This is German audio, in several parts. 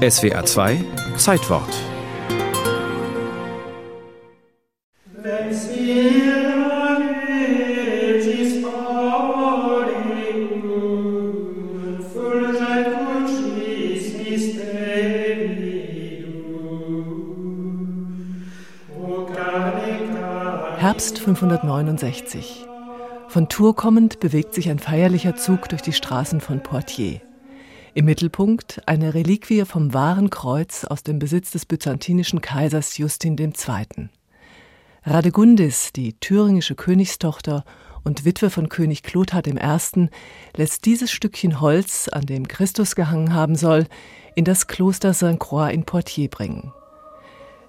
SWA 2 Zeitwort Herbst 569. Von Tours kommend bewegt sich ein feierlicher Zug durch die Straßen von Poitiers. Im Mittelpunkt eine Reliquie vom wahren Kreuz aus dem Besitz des byzantinischen Kaisers Justin II. Radegundis, die thüringische Königstochter und Witwe von König Clothar I., lässt dieses Stückchen Holz, an dem Christus gehangen haben soll, in das Kloster Saint-Croix in Poitiers bringen.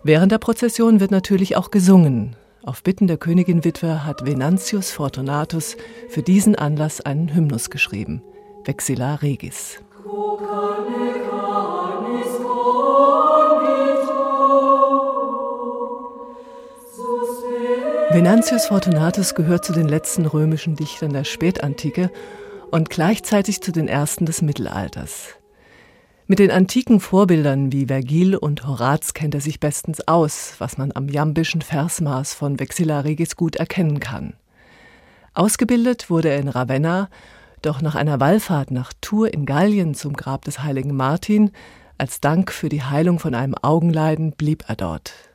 Während der Prozession wird natürlich auch gesungen, auf Bitten der Königinwitwe hat Venantius Fortunatus für diesen Anlass einen Hymnus geschrieben, Vexilla Regis. Venantius Fortunatus gehört zu den letzten römischen Dichtern der Spätantike und gleichzeitig zu den ersten des Mittelalters. Mit den antiken Vorbildern wie Vergil und Horaz kennt er sich bestens aus, was man am jambischen Versmaß von Vexilla Regis gut erkennen kann. Ausgebildet wurde er in Ravenna, doch nach einer Wallfahrt nach Tours in Gallien zum Grab des heiligen Martin, als Dank für die Heilung von einem Augenleiden, blieb er dort.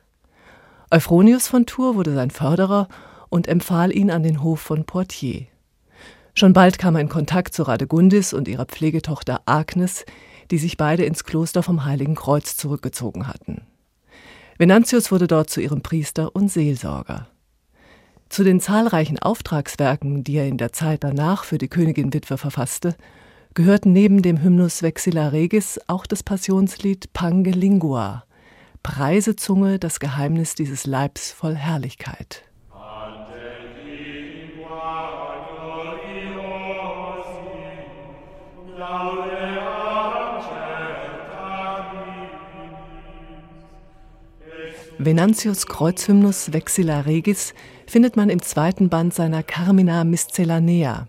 Euphronius von Tours wurde sein Förderer und empfahl ihn an den Hof von Poitiers. Schon bald kam er in Kontakt zu Radegundis und ihrer Pflegetochter Agnes, die sich beide ins Kloster vom Heiligen Kreuz zurückgezogen hatten. Venantius wurde dort zu ihrem Priester und Seelsorger. Zu den zahlreichen Auftragswerken, die er in der Zeit danach für die Königin Witwe verfasste, gehörten neben dem Hymnus Vexilla Regis auch das Passionslied Pange Lingua, Preisezunge das Geheimnis dieses Leibs voll Herrlichkeit. Venantius Kreuzhymnus Vexilla Regis findet man im zweiten Band seiner Carmina Miscellanea.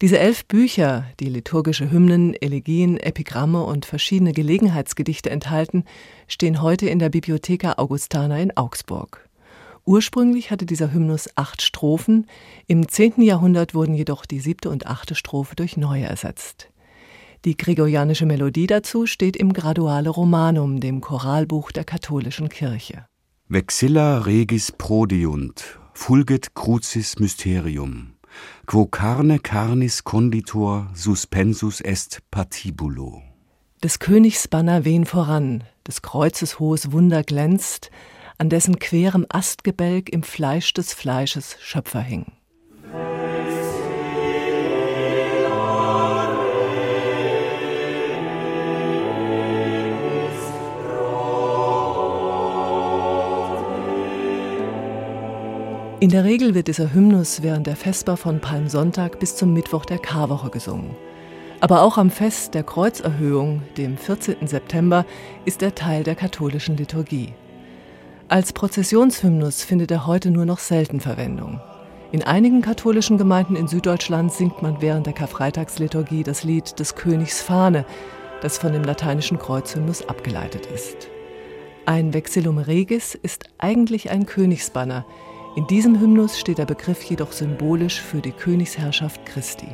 Diese elf Bücher, die liturgische Hymnen, Elegien, Epigramme und verschiedene Gelegenheitsgedichte enthalten, stehen heute in der Bibliotheca Augustana in Augsburg. Ursprünglich hatte dieser Hymnus acht Strophen, im 10. Jahrhundert wurden jedoch die siebte und achte Strophe durch neue ersetzt. Die gregorianische Melodie dazu steht im Graduale Romanum, dem Choralbuch der katholischen Kirche. Vexilla regis prodeunt, fulget crucis mysterium, quo carne carnis conditor suspensus est patibulo. Des Königs Banner wehen voran, des Kreuzes hohes Wunder glänzt, an dessen querem Astgebälk im Fleisch des Fleisches Schöpfer hing. In der Regel wird dieser Hymnus während der Vesper von Palmsonntag bis zum Mittwoch der Karwoche gesungen. Aber auch am Fest der Kreuzerhöhung, dem 14. September, ist er Teil der katholischen Liturgie. Als Prozessionshymnus findet er heute nur noch selten Verwendung. In einigen katholischen Gemeinden in Süddeutschland singt man während der Karfreitagsliturgie das Lied des Königs Fahne, das von dem lateinischen Kreuzhymnus abgeleitet ist. Ein Vexillum Regis ist eigentlich ein Königsbanner, in diesem Hymnus steht der Begriff jedoch symbolisch für die Königsherrschaft Christi.